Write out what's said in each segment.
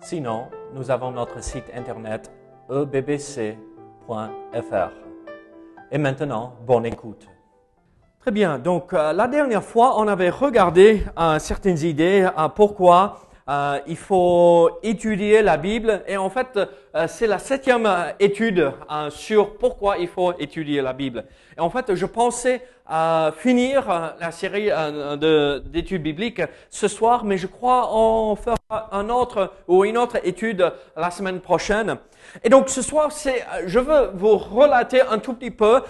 Sinon, nous avons notre site internet ebbc.fr. Et maintenant, bonne écoute. Très bien, donc euh, la dernière fois, on avait regardé euh, certaines idées à pourquoi euh, il faut étudier la Bible. Et en fait, euh, c'est la septième euh, étude euh, sur pourquoi il faut étudier la Bible. Et en fait, je pensais euh, finir euh, la série de- d'études bibliques ce soir, mais je crois on fera un autre ou une autre étude la semaine prochaine. Et donc ce soir, c'est, je veux vous relater un tout petit peu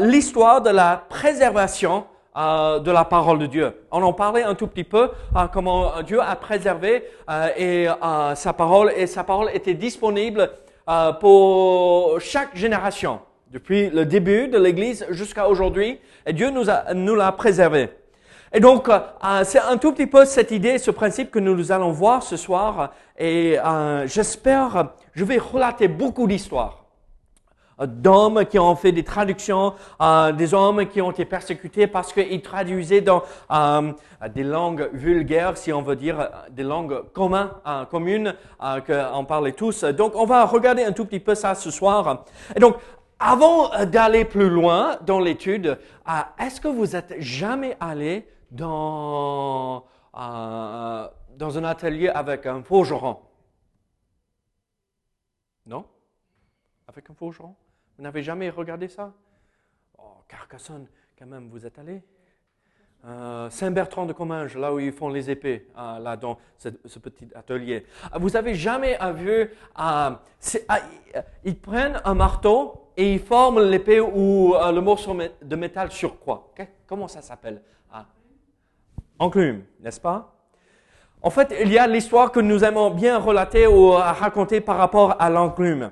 l'histoire de la préservation euh, de la parole de Dieu. On en parlait un tout petit peu, euh, comment Dieu a préservé euh, et, euh, sa parole, et sa parole était disponible euh, pour chaque génération, depuis le début de l'Église jusqu'à aujourd'hui, et Dieu nous, a, nous l'a préservé. Et donc, euh, c'est un tout petit peu cette idée, ce principe que nous allons voir ce soir, et euh, j'espère, je vais relater beaucoup d'histoires euh, d'hommes qui ont fait des traductions, euh, des hommes qui ont été persécutés parce qu'ils traduisaient dans euh, des langues vulgaires, si on veut dire, euh, des langues communes, euh, communes euh, qu'on parlait tous. Donc, on va regarder un tout petit peu ça ce soir. Et donc, avant euh, d'aller plus loin dans l'étude, euh, est-ce que vous êtes jamais allé dans, euh, dans un atelier avec un forgeron Non? Avec un forgeron Vous n'avez jamais regardé ça? Oh, Carcassonne, quand même, vous êtes allé? Euh, Saint-Bertrand de Comminges, là où ils font les épées, euh, là dans ce, petit atelier. Ah, Vous avez jamais vu, ah, ils- prennent un marteau et ils forment l'épée ou euh, le morceau de métal sur quoi? Comment ça s'appelle? Ah, Enclume, n'est-ce pas? En fait, il y a l'histoire que nous aimons bien relater ou raconter par rapport à l'enclume.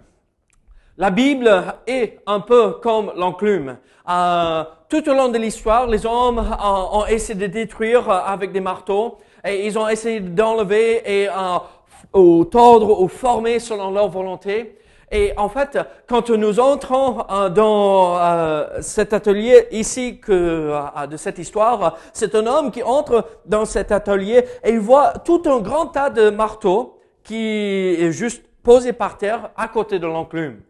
La Bible est un peu comme l'enclume. Euh, tout au long de l'histoire, les hommes ont essayé de détruire euh, avec des marteaux et ils ont essayé d'enlever et euh, ou tordre ou former selon leur volonté. Et en fait, quand nous entrons euh, dans cet atelier ici que, de cette histoire, c'est un homme qui entre dans cet atelier et il voit tout un grand tas de marteaux qui est juste posé par terre à côté de l'enclume.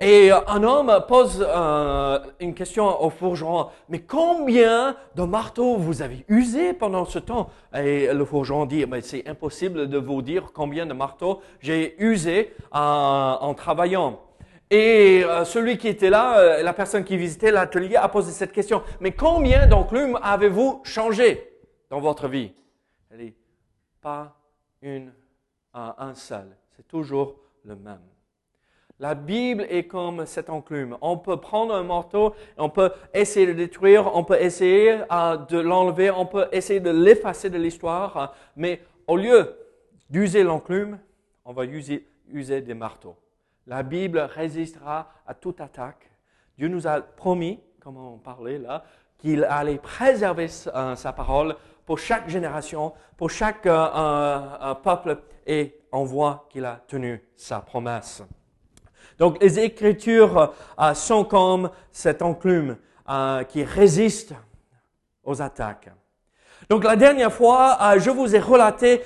Et euh, un homme pose euh, une question au forgeron, mais combien de marteaux vous avez usé pendant ce temps? Et le forgeron dit, mais c'est impossible de vous dire combien de marteaux j'ai usé euh, en travaillant. Et celui qui était là, la personne qui visitait l'atelier, a posé cette question, mais combien d'enclumes avez-vous changé dans votre vie? Elle dit, pas une, un seul, c'est toujours le même. La Bible est comme cette enclume. On peut prendre un marteau, on peut essayer de détruire, on peut essayer euh, de l'enlever, on peut essayer de l'effacer de l'histoire, euh, mais au lieu d'user l'enclume, on va user, user des marteaux. La Bible résistera à toute attaque. Dieu nous a promis, comme on parlait là, qu'il allait préserver euh, sa parole pour chaque génération, pour chaque euh, euh, euh, peuple, et on voit qu'il a tenu sa promesse. Donc les Écritures euh, sont comme cette enclume euh, qui résiste aux attaques. Donc la dernière fois, euh, je vous ai relaté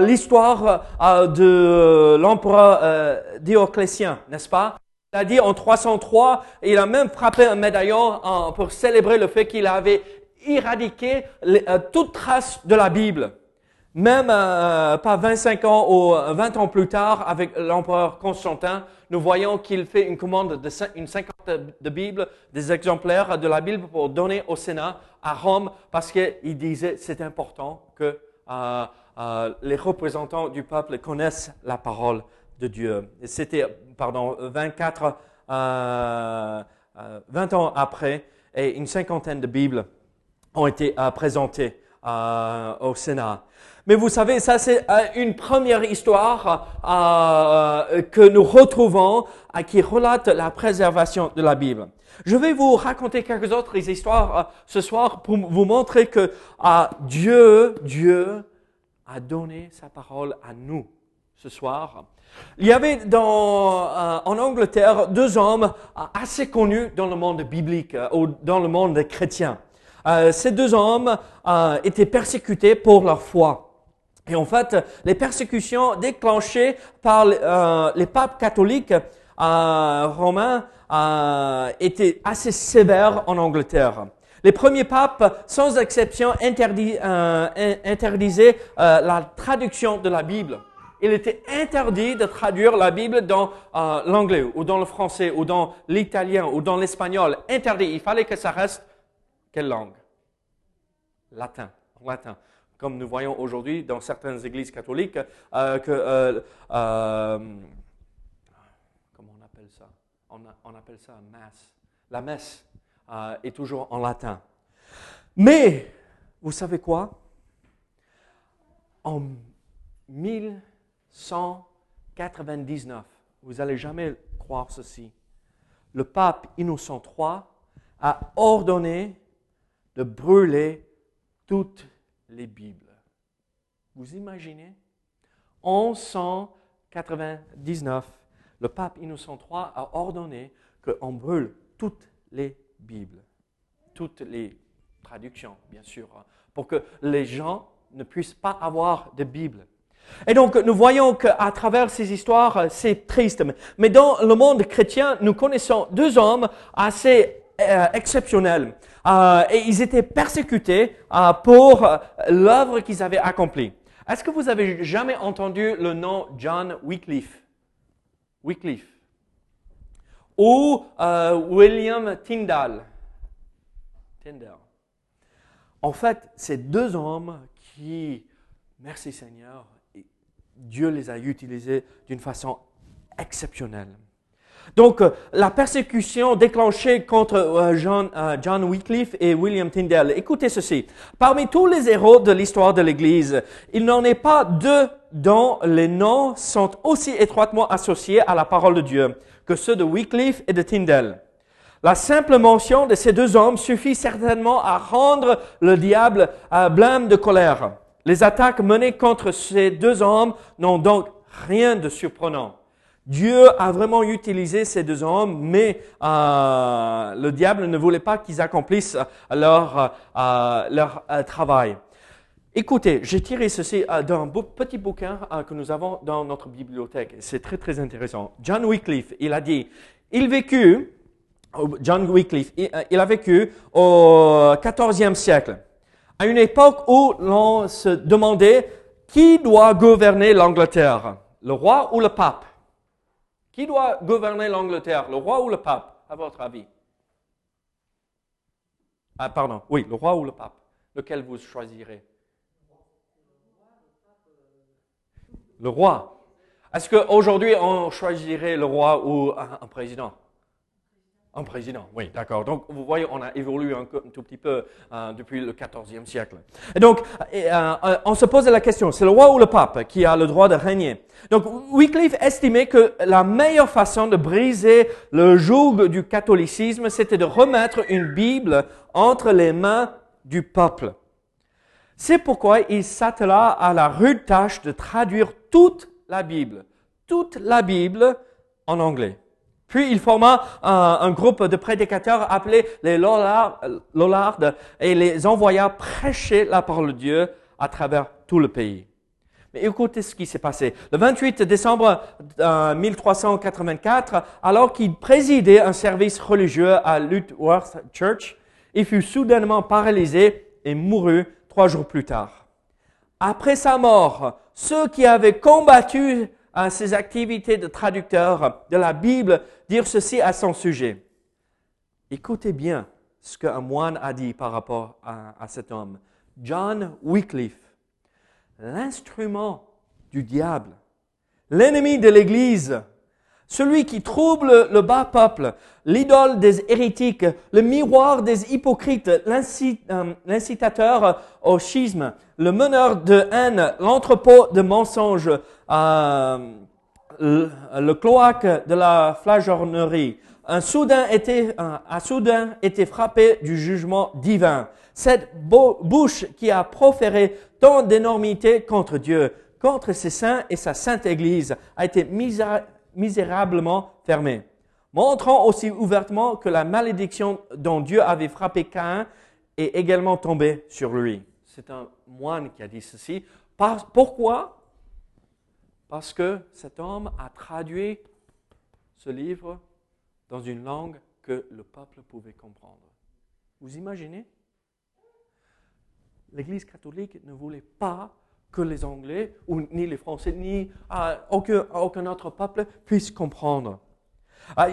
l'histoire de l'empereur Dioclétien, n'est-ce pas? Il a dit en 303, il a même frappé un médaillon pour célébrer le fait qu'il avait éradiqué toute trace de la Bible. Même euh, pas 25 ans ou 20 ans plus tard, avec l'empereur Constantin, nous voyons qu'il fait une commande de une cinquantaine de Bibles, des exemplaires de la Bible pour donner au Sénat à Rome, parce qu'il disait c'est important que euh, euh, les représentants du peuple connaissent la parole de Dieu. C'était, pardon, 24, euh, euh, 20 ans après, et une cinquantaine de Bibles ont été euh, présentées euh, au Sénat. Mais vous savez, ça c'est euh, une première histoire euh, que nous retrouvons qui relate la préservation de la Bible. Je vais vous raconter quelques autres histoires ce soir pour vous montrer que Dieu, Dieu a donné sa parole à nous ce soir. Il y avait dans, en Angleterre deux hommes assez connus dans le monde biblique ou dans le monde chrétien. ces deux hommes étaient persécutés pour leur foi. Et en fait, les persécutions déclenchées par euh, les papes catholiques euh, romains euh, étaient assez sévères en Angleterre. Les premiers papes, sans exception, interdisaient la traduction de la Bible. Il était interdit de traduire la Bible dans l'anglais ou dans le français ou dans l'italien ou dans l'espagnol. Interdit. Il fallait que ça reste quelle langue? Latin. Latin comme nous voyons aujourd'hui dans certaines églises catholiques, euh, que, euh, euh, comment on appelle ça? On, appelle ça masse. La messe est toujours en latin. Mais, vous savez quoi? En 1199, vous n'allez jamais croire ceci, le pape Innocent III a ordonné de brûler toutes les Bibles. Vous imaginez? En 1199, le pape Innocent III a ordonné qu'on brûle toutes les Bibles, toutes les traductions, bien sûr, pour que les gens ne puissent pas avoir de Bible. Et donc, nous voyons qu'à travers ces histoires, c'est triste. Mais dans le monde chrétien, nous connaissons deux hommes assez euh, exceptionnels. Euh, et ils étaient persécutés euh, pour l'œuvre qu'ils avaient accomplie. Est-ce que vous avez jamais entendu le nom John Wycliffe? Wycliffe. Ou William Tyndall. Tyndall. En fait, ces deux hommes qui, merci Seigneur, Dieu les a utilisés d'une façon exceptionnelle. Donc, euh, la persécution déclenchée contre euh, euh, John, Wycliffe et William Tyndale. Écoutez ceci. Parmi tous les héros de l'histoire de l'Église, il n'en est pas deux dont les noms sont aussi étroitement associés à la parole de Dieu que ceux de Wycliffe et de Tyndale. La simple mention de ces deux hommes suffit certainement à rendre le diable blâme de colère. Les attaques menées contre ces deux hommes n'ont donc rien de surprenant. Dieu a vraiment utilisé ces deux hommes, mais euh, le diable ne voulait pas qu'ils accomplissent leur, euh, leur euh, travail. Écoutez, j'ai tiré ceci d'un petit bouquin que nous avons dans notre bibliothèque. C'est très très intéressant. John Wycliffe, il a dit, il vécut, John Wycliffe, il a vécu au XIVe siècle, à une époque où l'on se demandait qui doit gouverner l'Angleterre, le roi ou le pape. Qui doit gouverner l'Angleterre, le roi ou le pape, à votre avis? Ah, pardon, oui, le roi ou le pape. Lequel vous choisirez? Le roi. Est-ce qu'aujourd'hui, on choisirait le roi ou un président? Un président, oui, d'accord. Donc, vous voyez, on a évolué un, tout petit peu euh, depuis le XIVe siècle. Et donc, euh, euh, on se pose la question, c'est le roi ou le pape qui a le droit de régner? Donc, Wycliffe estimait que la meilleure façon de briser le joug du catholicisme, c'était de remettre une Bible entre les mains du peuple. C'est pourquoi il s'attela à la rude tâche de traduire toute la Bible, toute la Bible en anglais. Puis il forma un, groupe de prédicateurs appelés les Lollards et les envoya prêcher la parole de Dieu à travers tout le pays. Mais écoutez ce qui s'est passé. Le 28 décembre 1384, alors qu'il présidait un service religieux à Lutworth Church, il fut soudainement paralysé et mourut trois jours plus tard. Après sa mort, ceux qui avaient combattu à ses activités de traducteur de la Bible dire ceci à son sujet. Écoutez bien ce qu'un moine a dit par rapport à, cet homme. John Wycliffe, l'instrument du diable, l'ennemi de l'Église, celui qui trouble le bas peuple, l'idole des hérétiques, le miroir des hypocrites, euh, l'incitateur au schisme, le meneur de haine, l'entrepôt de mensonges, euh, le, cloaque de la flagornerie. Un soudain était frappé du jugement divin. Cette bouche qui a proféré tant d'énormités contre Dieu, contre ses saints et sa sainte Église, a été misérablement fermé, montrant aussi ouvertement que la malédiction dont Dieu avait frappé Caïn est également tombée sur lui. C'est un moine qui a dit ceci. pourquoi Parce que cet homme a traduit ce livre dans une langue que le peuple pouvait comprendre. Vous imaginez? L'Église catholique ne voulait pas que les Anglais, ou ni les Français, ni euh, aucun, autre peuple puissent comprendre. Ah,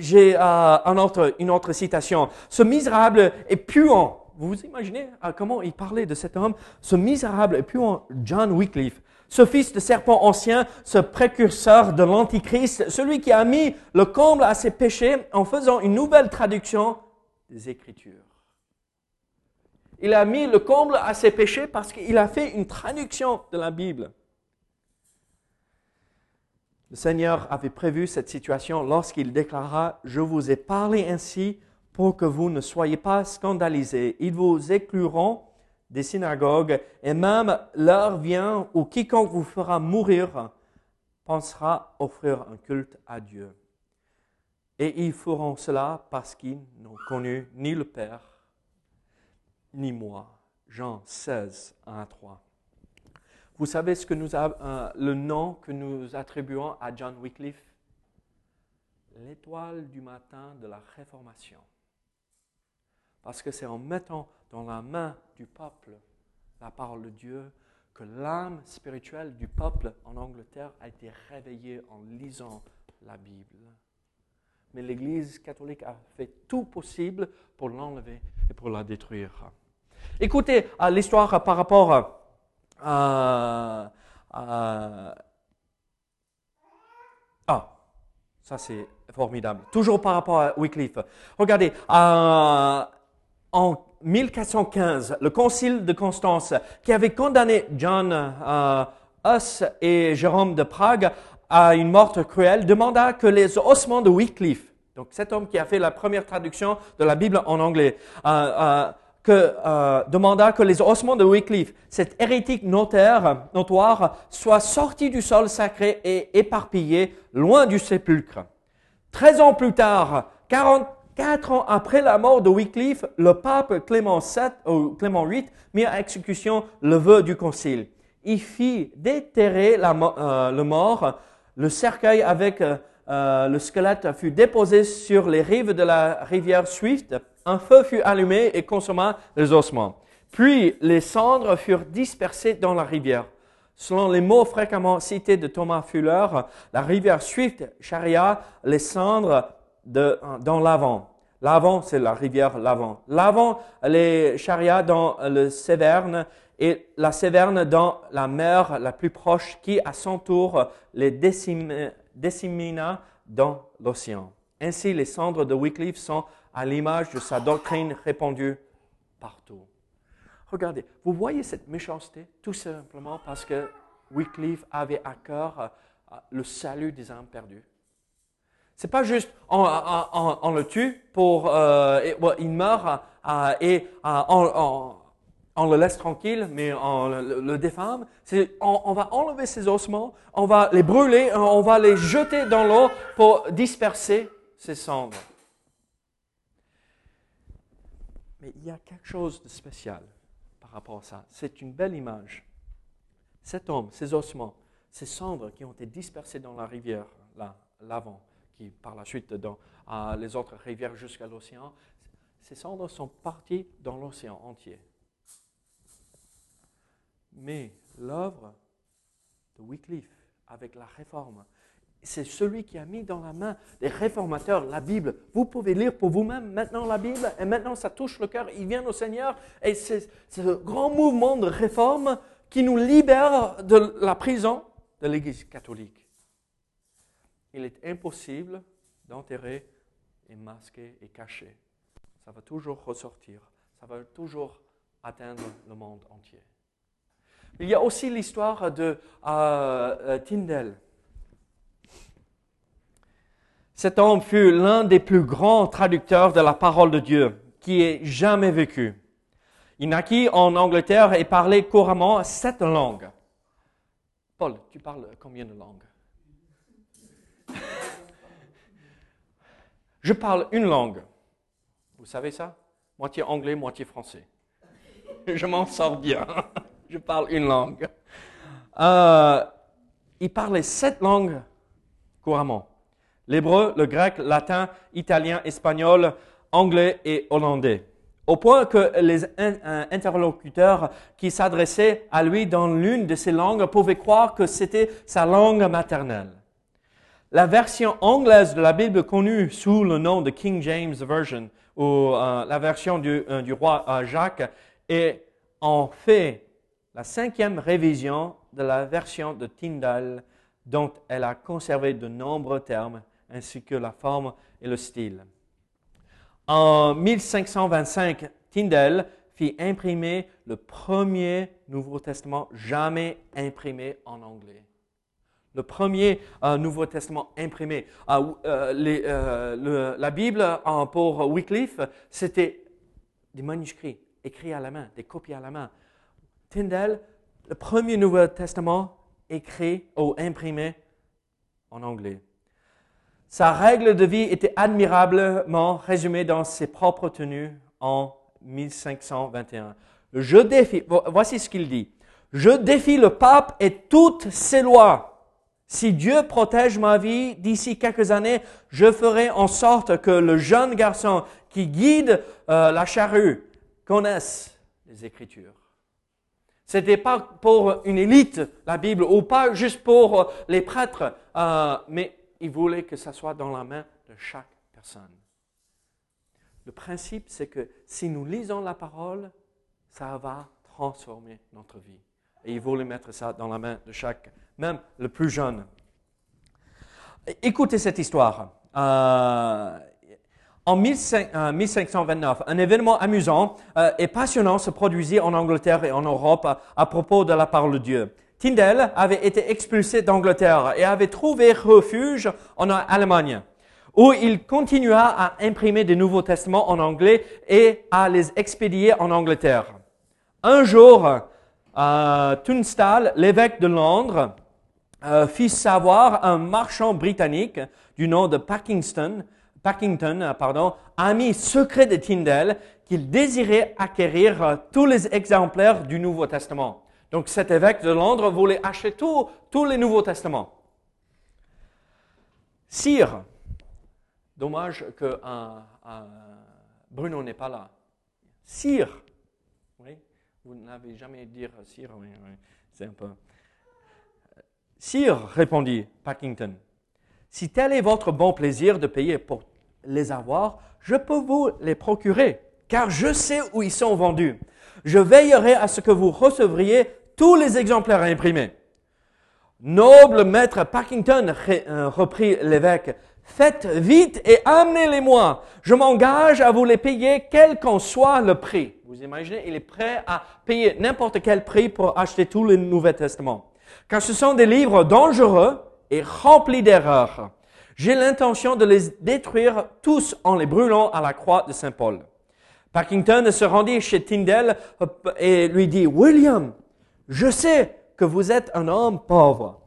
j'ai euh, une autre citation. Ce misérable est puant. Vous vous imaginez comment il parlait de cet homme? Ce misérable est puant, John Wycliffe. Ce fils de serpent ancien, ce précurseur de l'Antichrist, celui qui a mis le comble à ses péchés en faisant une nouvelle traduction des Écritures. Il a mis le comble à ses péchés parce qu'il a fait une traduction de la Bible. Le Seigneur avait prévu cette situation lorsqu'il déclara, Je vous ai parlé ainsi pour que vous ne soyez pas scandalisés. Ils vous écluront des synagogues et même l'heure vient où quiconque vous fera mourir pensera offrir un culte à Dieu. Et ils feront cela parce qu'ils n'ont connu ni le Père ni moi. Jean 16, 1 à 3. Vous savez ce que nous euh, le nom que nous attribuons à John Wycliffe? L'étoile du matin de la Réformation. Parce que c'est en mettant dans la main du peuple la parole de Dieu que l'âme spirituelle du peuple en Angleterre a été réveillée en lisant la Bible. Mais l'Église catholique a fait tout possible pour l'enlever et pour la détruire. Écoutez l'histoire par rapport à... ah, ça c'est formidable. Toujours par rapport à Wycliffe. Regardez, en 1415, le concile de Constance, qui avait condamné John euh, Huss et Jérôme de Prague à une mort cruelle, demanda que les ossements de Wycliffe, donc cet homme qui a fait la première traduction de la Bible en anglais, que, euh, demanda que les ossements de Wycliffe, cet hérétique notaire, notoire, soient sortis du sol sacré et éparpillés loin du sépulcre. Treize ans plus tard, 44 ans après la mort de Wycliffe, le pape Clément, VII, VIII mit à exécution le vœu du concile. Il fit déterrer euh, le mort, le cercueil avec euh, le squelette fut déposé sur les rives de la rivière Swift un feu fut allumé et consomma les ossements. Puis les cendres furent dispersées dans la rivière. Selon les mots fréquemment cités de Thomas Fuller, la rivière Swift charria les cendres dans l'Avent. L'Avent, c'est la rivière l'Avent. L'Avent les charria dans le Séverne et la Séverne dans la mer la plus proche qui, à son tour, les dissémina dans l'océan. Ainsi, les cendres de Wycliffe sont à l'image de sa doctrine répandue partout. Regardez, vous voyez cette méchanceté? Tout simplement parce que Wycliffe avait à cœur euh, le salut des âmes perdues. C'est pas juste on, le tue pour euh, il meurt euh, et on, le laisse tranquille, mais on le, le défame. On, va enlever ses ossements, on va les brûler, on va les jeter dans l'eau pour disperser ses cendres. Mais il y a quelque chose de spécial par rapport à ça. C'est une belle image. Cet homme, ses ossements, ces cendres qui ont été dispersées dans la rivière, là, l'avant, qui par la suite dans les autres rivières jusqu'à l'océan, ces cendres sont parties dans l'océan entier. Mais l'œuvre de Wycliffe avec la réforme c'est celui qui a mis dans la main des réformateurs la Bible. Vous pouvez lire pour vous-même maintenant la Bible et maintenant ça touche le cœur, il vient au Seigneur et c'est ce grand mouvement de réforme qui nous libère de la prison de l'Église catholique. Il est impossible d'enterrer et masquer et cacher. Ça va toujours ressortir. Ça va toujours atteindre le monde entier. Il y a aussi l'histoire de euh, euh, Tyndale. Cet homme fut l'un des plus grands traducteurs de la parole de Dieu qui ait jamais vécu. Il naquit en Angleterre et parlait couramment sept langues. Paul, tu parles combien de langues? Je parle une langue. Vous savez ça? Moitié anglais, moitié français. Je m'en sors bien. Je parle une langue. Euh, il parlait sept langues couramment. L'hébreu, le grec, latin, italien, espagnol, anglais et hollandais. Au point que les interlocuteurs qui s'adressaient à lui dans l'une de ces langues pouvaient croire que c'était sa langue maternelle. La version anglaise de la Bible connue sous le nom de King James Version, ou euh, la version du, euh, roi euh, Jacques, est en fait la cinquième révision de la version de Tyndale, dont elle a conservé de nombreux termes, ainsi que la forme et le style. En 1525, Tyndale fit imprimer le premier Nouveau Testament jamais imprimé en anglais le premier euh, Nouveau Testament imprimé. Euh, euh, la Bible pour Wycliffe, c'était des manuscrits écrits à la main, des copies à la main. Tyndale, le premier Nouveau Testament écrit ou imprimé en anglais. Sa règle de vie était admirablement résumée dans ses propres tenues en 1521. Je défie, voici ce qu'il dit. Je défie le pape et toutes ses lois si Dieu protège ma vie d'ici quelques années, je ferai en sorte que le jeune garçon qui guide euh, la charrue connaisse les Écritures. Ce n'était pas pour une élite, la Bible, ou pas juste pour euh, les prêtres, euh, mais il voulait que ça soit dans la main de chaque personne. Le principe, c'est que si nous lisons la parole, ça va transformer notre vie. Et il voulait mettre ça dans la main de chaque même le plus jeune. Écoutez cette histoire. Euh, en 1529, euh, un événement amusant euh, et passionnant se produisit en Angleterre et en Europe à, propos de la parole de Dieu. Tyndale avait été expulsé d'Angleterre et avait trouvé refuge en Allemagne, où il continua à imprimer des Nouveaux Testaments en anglais et à les expédier en Angleterre. Un jour, Tunstall, l'évêque de Londres, euh, fit savoir un marchand britannique du nom de Packington, Packington, euh, pardon, ami secret de Tyndale, qu'il désirait acquérir euh, tous les exemplaires du Nouveau Testament. Donc cet évêque de Londres voulait acheter tous les Nouveaux Testaments. Sire, dommage que Bruno n'est pas là. Sire, oui, vous n'avez jamais dit sire, oui, c'est un peu. Sire, répondit Packington, si tel est votre bon plaisir de payer pour les avoir, je peux vous les procurer, car je sais où ils sont vendus. Je veillerai à ce que vous recevriez tous les exemplaires imprimés. Noble maître Packington, euh, reprit l'évêque, faites vite et amenez-les-moi. Je m'engage à vous les payer quel qu'en soit le prix. Vous imaginez, il est prêt à payer n'importe quel prix pour acheter tous les Nouveaux Testaments car ce sont des livres dangereux et remplis d'erreurs. J'ai l'intention de les détruire tous en les brûlant à la croix de Saint Paul. Parkington se rendit chez Tyndale et lui dit, William, je sais que vous êtes un homme pauvre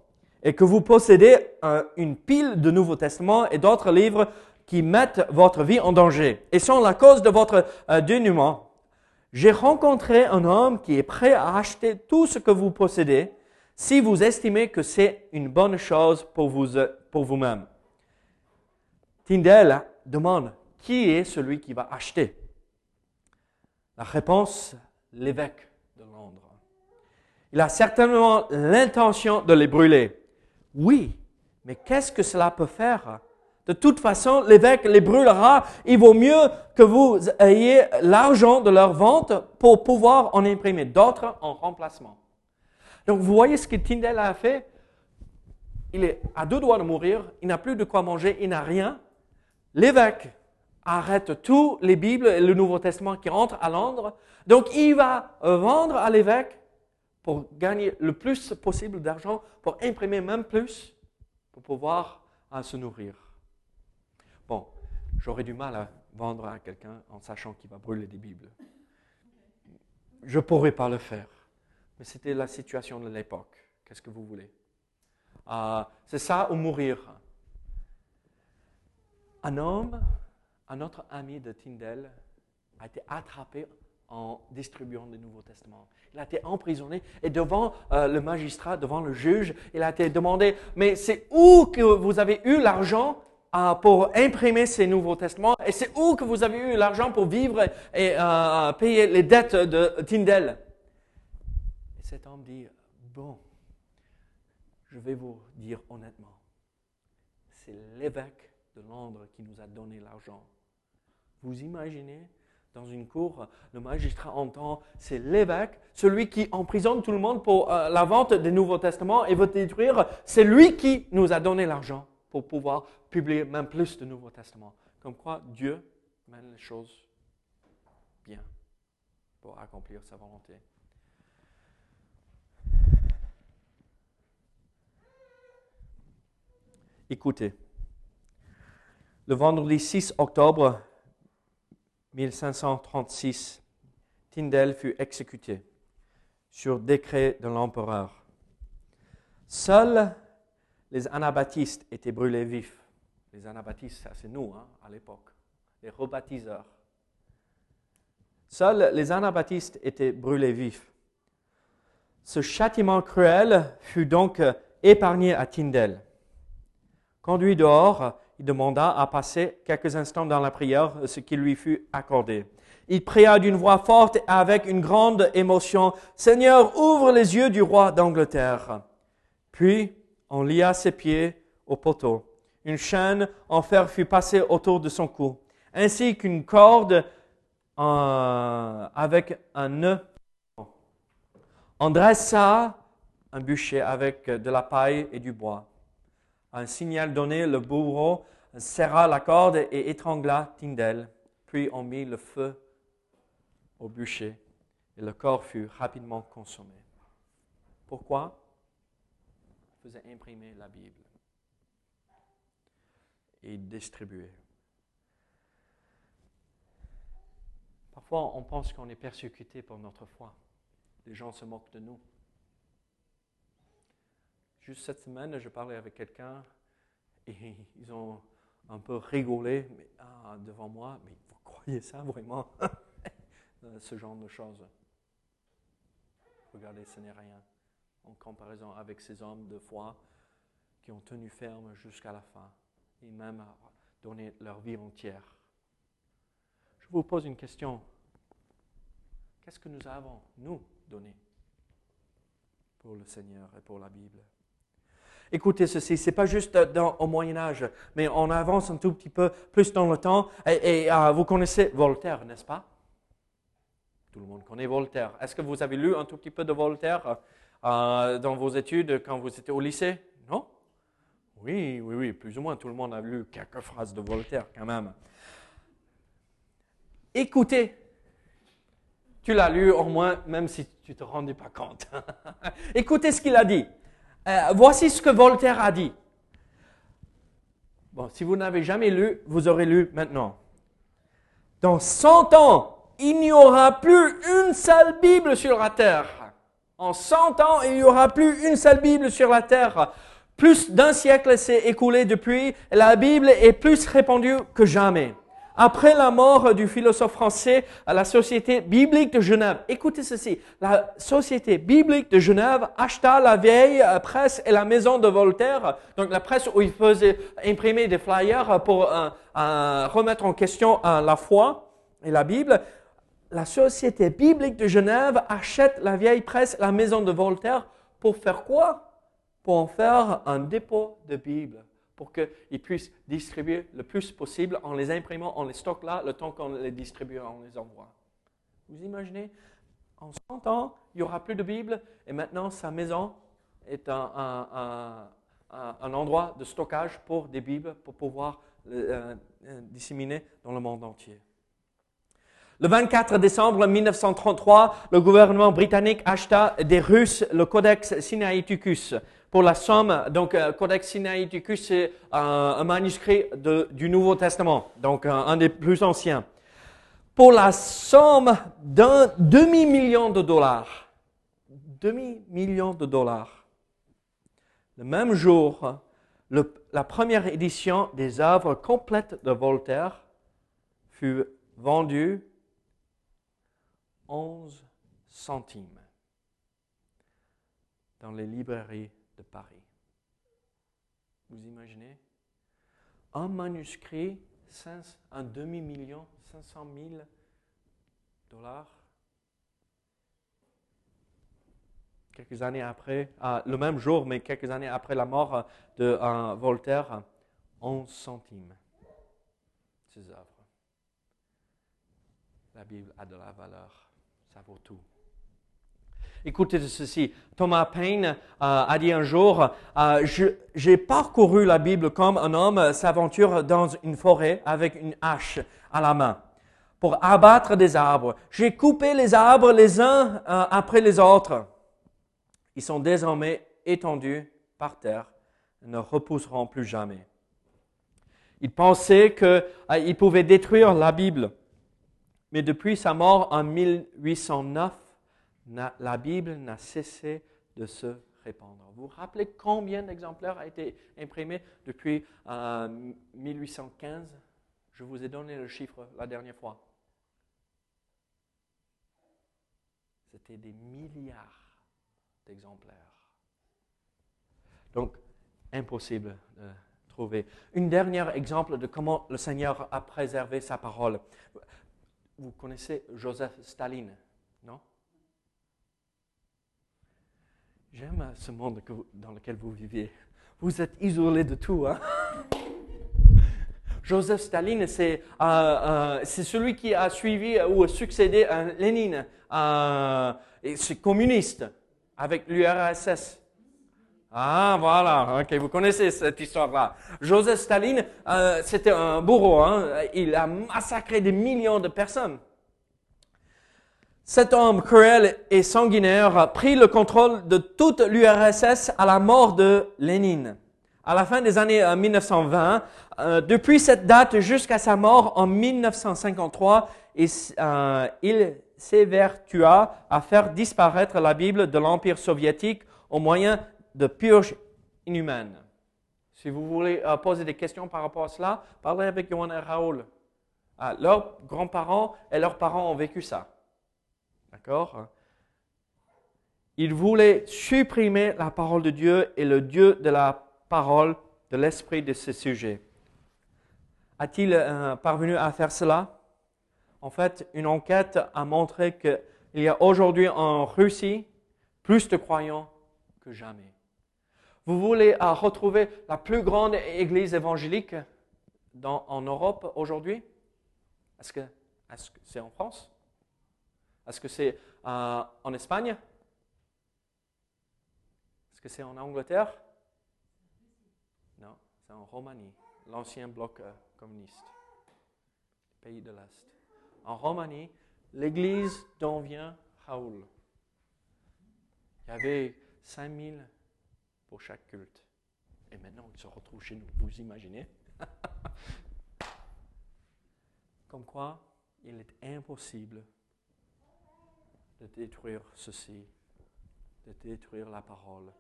et que vous possédez une pile de Nouveaux Testaments et d'autres livres qui mettent votre vie en danger et sont la cause de votre euh, dénuement. J'ai rencontré un homme qui est prêt à acheter tout ce que vous possédez si vous estimez que c'est une bonne chose pour, vous, pour vous-même. Tyndale demande qui est celui qui va acheter? La réponse, l'évêque de Londres. Il a certainement l'intention de les brûler. Oui, mais qu'est-ce que cela peut faire? De toute façon, l'évêque les brûlera. Il vaut mieux que vous ayez l'argent de leur vente pour pouvoir en imprimer d'autres en remplacement. Donc, vous voyez ce que Tyndale a fait il est à deux doigts de mourir, il n'a plus de quoi manger, il n'a rien. L'évêque arrête tous les Bibles et le Nouveau Testament qui rentrent à Londres. Donc il va vendre à l'évêque pour gagner le plus possible d'argent, pour imprimer même plus, pour pouvoir euh, se nourrir. Bon, j'aurais du mal à vendre à quelqu'un en sachant qu'il va brûler des Bibles. Je ne pourrais pas le faire. Mais c'était la situation de l'époque. Qu'est-ce que vous voulez? Euh, C'est ça ou mourir? Un homme, un autre ami de Tyndale, a été attrapé en distribuant le Nouveau Testament. Il a été emprisonné et devant euh, le magistrat, devant le juge, il a été demandé, mais c'est où que vous avez eu l'argent euh, pour imprimer ces Nouveaux Testaments? Et c'est où que vous avez eu l'argent pour vivre et euh, payer les dettes de Tyndale cet homme dit, bon, je vais vous dire honnêtement, c'est l'évêque de Londres qui nous a donné l'argent. Vous imaginez dans une cour, le magistrat entend, c'est l'évêque, celui qui emprisonne tout le monde pour euh, la vente des Nouveaux Testaments et veut détruire, c'est lui qui nous a donné l'argent pour pouvoir publier même plus de Nouveaux Testaments. Comme quoi Dieu mène les choses bien pour accomplir sa volonté. Écoutez, le vendredi 6 octobre 1536, Tyndale fut exécuté sur décret de l'empereur. Seuls les anabaptistes étaient brûlés vifs. Les anabaptistes, c'est nous hein, à l'époque, les rebaptiseurs. Seuls les anabaptistes étaient brûlés vifs. Ce châtiment cruel fut donc épargné à Tyndale. Conduit dehors, il demanda à passer quelques instants dans la prière, ce qui lui fut accordé. Il pria d'une voix forte et avec une grande émotion, Seigneur, ouvre les yeux du roi d'Angleterre. Puis on lia ses pieds au poteau. Une chaîne en fer fut passée autour de son cou, ainsi qu'une corde euh, avec un nœud. On dressa un bûcher avec de la paille et du bois. Un signal donné, le bourreau serra la corde et étrangla Tyndale. Puis on mit le feu au bûcher et le corps fut rapidement consommé. Pourquoi? Il faisait imprimer la Bible et distribuer. Parfois, on pense qu'on est persécuté pour notre foi. Les gens se moquent de nous. Juste cette semaine, je parlais avec quelqu'un et ils ont un peu rigolé ah, devant moi. Mais vous croyez ça vraiment? Ce genre de choses. Regardez, ce n'est rien en comparaison avec ces hommes de foi qui ont tenu ferme jusqu'à la fin et même donné leur vie entière. Je vous pose une question. Qu'est-ce que nous avons, nous, donné pour le Seigneur et pour la Bible? Écoutez ceci, ce n'est pas juste au Moyen Âge, mais on avance un tout petit peu plus dans le temps. Et, euh, vous connaissez Voltaire, n'est-ce pas? Tout le monde connaît Voltaire. Est-ce que vous avez lu un tout petit peu de Voltaire euh, dans vos études quand vous étiez au lycée? Non? Oui, oui, oui, plus ou moins tout le monde a lu quelques phrases de Voltaire quand même. Écoutez, tu l'as lu au moins, même si tu ne te rendais pas compte. Écoutez ce qu'il a dit. Euh, voici ce que Voltaire a dit. Bon, si vous n'avez jamais lu, vous aurez lu maintenant. Dans 100 ans, il n'y aura plus une seule Bible sur la terre. En 100 ans, il n'y aura plus une seule Bible sur la terre. Plus d'un siècle s'est écoulé depuis, la Bible est plus répandue que jamais. Après la mort du philosophe français, la Société biblique de Genève, écoutez ceci, la Société biblique de Genève acheta la vieille presse et la maison de Voltaire, donc la presse où il faisait imprimer des flyers pour euh, euh, remettre en question euh, la foi et la Bible. La Société biblique de Genève achète la vieille presse, la maison de Voltaire, pour faire quoi? Pour en faire un dépôt de Bible pour qu'ils puissent distribuer le plus possible en les imprimant, on les stocke là, le temps qu'on les distribue, on les envoie. Vous imaginez En 100 ans, il n'y aura plus de Bible et maintenant sa maison est un endroit de stockage pour des Bibles pour pouvoir euh, euh, disséminer dans le monde entier. Le 24 décembre 1933, le gouvernement britannique acheta des Russes le Codex Sinaiticus pour la somme. Donc, euh, Codex Sinaiticus, c'est un, manuscrit du Nouveau Testament, donc un, des plus anciens. Pour la somme d'un demi-million de dollars. Demi-million de dollars. Le même jour, la première édition des œuvres complètes de Voltaire fut vendue 11 centimes dans les librairies Paris. Vous imaginez? Un manuscrit, un demi-million, 500 000 dollars. Quelques années après, ah, le même jour, mais quelques années après la mort de euh, Voltaire, 11 centimes, ces œuvres. La Bible a de la valeur, ça vaut tout. Écoutez ceci. Thomas Paine euh, a dit un jour, euh, j'ai parcouru la Bible comme un homme s'aventure dans une forêt avec une hache à la main pour abattre des arbres. J'ai coupé les arbres les uns euh, après les autres. Ils sont désormais étendus par terre et ne repousseront plus jamais. Il pensait qu'il pouvait détruire la Bible. Mais depuis sa mort en 1809, n'a- la Bible n'a cessé de se répandre. Vous vous rappelez combien d'exemplaires a été imprimé depuis euh, 1815 Je vous ai donné le chiffre la dernière fois. C'était des milliards d'exemplaires. Donc, impossible de trouver. Un dernier exemple de comment le Seigneur a préservé sa parole. Vous connaissez Joseph Staline, non? J'aime ce monde dans lequel vous vivez. Vous êtes isolé de tout. Hein? Joseph Staline, c'est euh, euh, c'est celui qui a suivi ou succédé à Lénine. Euh, c'est communiste avec l'URSS. Ah, voilà, ok, vous connaissez cette histoire-là. Joseph Staline, euh, c'était un bourreau, hein. il a massacré des millions de personnes. Cet homme cruel et sanguinaire a pris le contrôle de toute l'URSS à la mort de Lénine. À la fin des années euh, 1920, euh, depuis cette date jusqu'à sa mort en 1953, il, s- euh, il s'évertua à faire disparaître la Bible de l'Empire soviétique au moyen de purges inhumaines. Si vous voulez euh, poser des questions par rapport à cela, parlez avec Johan et Raoul. Ah, leurs grands-parents et leurs parents ont vécu ça. D'accord? Il voulait supprimer la parole de Dieu et le Dieu de la parole, de l'esprit de ce sujet. A-t-il euh, parvenu à faire cela? En fait, une enquête a montré qu'il y a aujourd'hui en Russie plus de croyants que jamais. Vous voulez euh, retrouver la plus grande église évangélique en Europe aujourd'hui? Est-ce que c'est en France? Est-ce que c'est euh, en Espagne? Est-ce que c'est en Angleterre? Non, c'est en Roumanie, l'ancien bloc euh, communiste, pays de l'Est. En Roumanie, l'église dont vient Raoul, il y avait 5000 pour chaque culte. Et maintenant, il se retrouve chez nous, vous imaginez? Comme quoi, il est impossible de détruire ceci, de détruire la parole,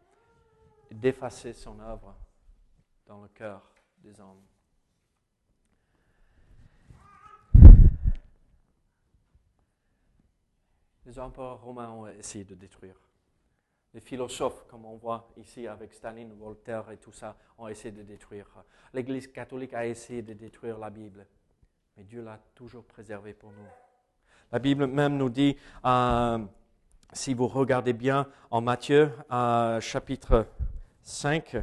et d'effacer son œuvre dans le cœur des hommes. Les empereurs romains ont essayé de détruire. Les philosophes, comme on voit ici avec Staline, Voltaire et tout ça, ont essayé de détruire. L'Église catholique a essayé de détruire la Bible, mais Dieu l'a toujours préservée pour nous. La Bible même nous dit, euh, si vous regardez bien en Matthieu, euh, chapitre 5,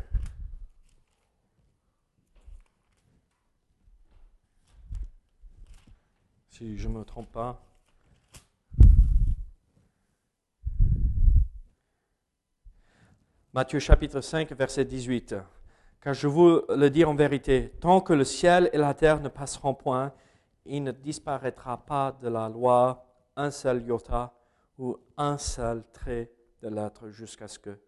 si je ne me trompe pas, Matthieu chapitre 5, verset 18. Car je vous le dis en vérité, tant que le ciel et la terre ne passeront point, il ne disparaîtra pas de la loi un seul iota ou un seul trait de l'être jusqu'à ce que,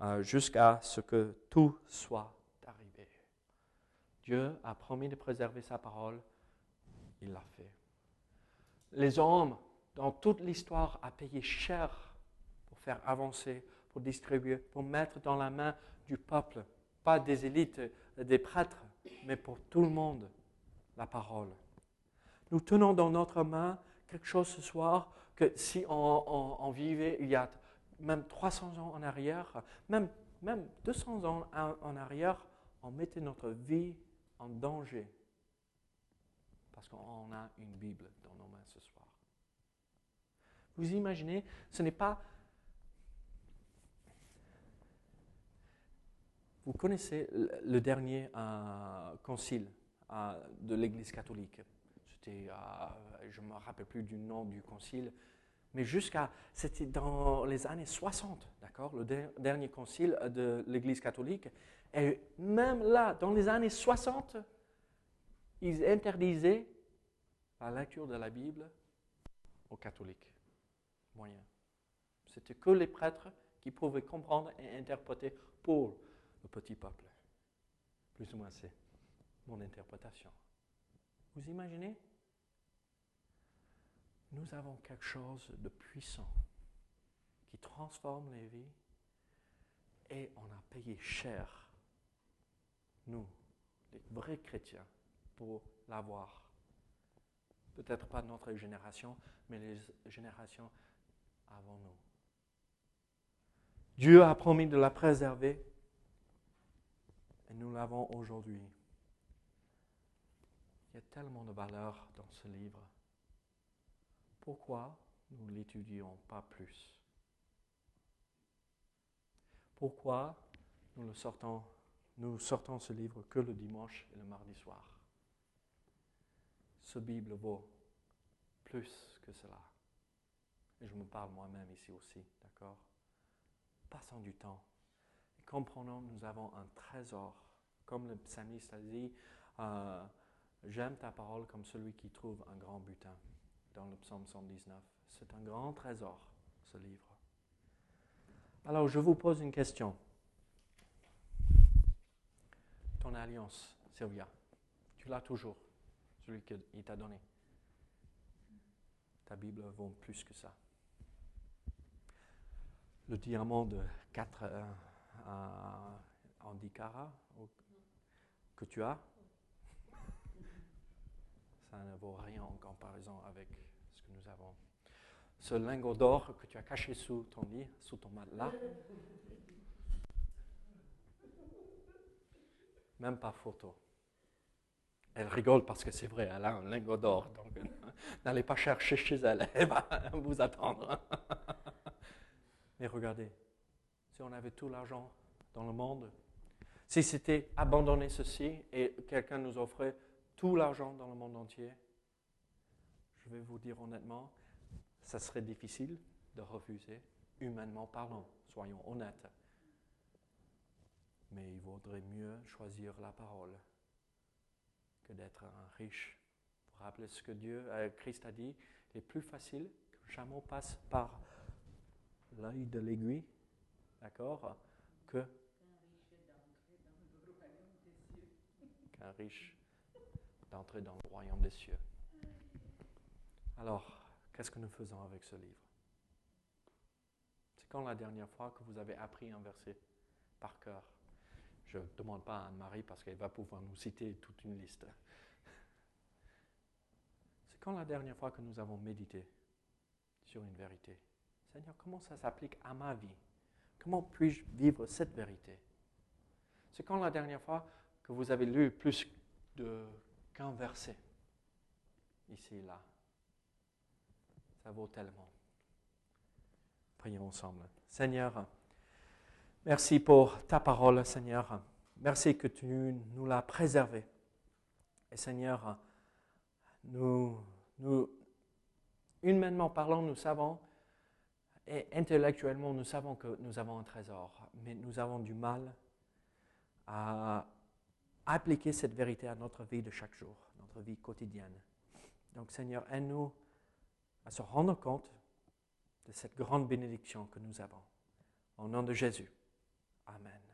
euh, jusqu'à ce que tout soit arrivé. Dieu a promis de préserver sa parole, il l'a fait. Les hommes, dans toute l'histoire, ont payé cher pour faire avancer, pour distribuer, pour mettre dans la main du peuple, pas des élites, des prêtres, mais pour tout le monde, la parole. Nous tenons dans notre main quelque chose ce soir que si on, vivait il y a même 300 ans en arrière, même, même 200 ans en, arrière, on mettait notre vie en danger parce qu'on a une Bible dans nos mains ce soir. Vous imaginez, ce n'est pas... Vous connaissez le dernier euh, concile euh, de l'Église catholique? Je ne me rappelle plus du nom du concile, mais jusqu'à, c'était dans les années 60, d'accord, le dernier concile de l'Église catholique. Et même là, dans les années 60, ils interdisaient la lecture de la Bible aux catholiques moyens. C'était que les prêtres qui pouvaient comprendre et interpréter pour le petit peuple. Plus ou moins, c'est mon interprétation. Vous imaginez? Nous avons quelque chose de puissant qui transforme les vies et on a payé cher, nous, les vrais chrétiens, pour l'avoir. Peut-être pas notre génération, mais les générations avant nous. Dieu a promis de la préserver et nous l'avons aujourd'hui. Il y a tellement de valeur dans ce livre. Pourquoi nous ne l'étudions pas plus? Pourquoi nous, le sortons, ce livre que le dimanche et le mardi soir? Ce Bible vaut plus que cela. Et je me parle moi-même ici aussi, d'accord? Passons du temps. Comprenons nous avons un trésor. Comme le psalmiste a dit, euh, j'aime ta parole comme celui qui trouve un grand butin dans le psaume 119. C'est un grand trésor, ce livre. Alors, je vous pose une question. Ton alliance, Sylvia, tu l'as toujours, celui qu'il t'a donné. Ta Bible vaut plus que ça. Le diamant de 4 euh, en 10 carats que tu as, ça ne vaut rien en comparaison avec ce que nous avons. Ce lingot d'or que tu as caché sous ton lit, sous ton matelas, même pas photo. Elle rigole parce que c'est vrai, elle a un lingot d'or. Donc, n'allez pas chercher chez elle, elle va vous attendre. Mais regardez, si on avait tout l'argent dans le monde, si c'était abandonner ceci et quelqu'un nous offrait tout l'argent dans le monde entier, je vais vous dire honnêtement, ça serait difficile de refuser, humainement parlant, soyons honnêtes. Mais il vaudrait mieux choisir la parole que d'être un riche. Pour rappeler ce que Dieu, euh, Christ a dit, il est plus facile qu'un chameau passe par l'œil de l'aiguille, d'accord, que qu'un riche d'entrer dans le royaume des cieux. Alors, qu'est-ce que nous faisons avec ce livre? C'est quand la dernière fois que vous avez appris un verset par cœur? Je ne demande pas à Anne-Marie parce qu'elle va pouvoir nous citer toute une liste. C'est quand la dernière fois que nous avons médité sur une vérité? Seigneur, comment ça s'applique à ma vie? Comment puis-je vivre cette vérité? C'est quand la dernière fois que vous avez lu plus qu'un verset Ici et là. Ça vaut tellement. Prions ensemble. Seigneur, merci pour ta parole, Seigneur. Merci que tu nous l'as préservée. Et Seigneur, nous, nous, humainement parlant, nous savons, et intellectuellement, nous savons que nous avons un trésor, mais nous avons du mal à appliquer cette vérité à notre vie de chaque jour, notre vie quotidienne. Donc Seigneur, aide-nous à se rendre compte de cette grande bénédiction que nous avons. Au nom de Jésus. Amen.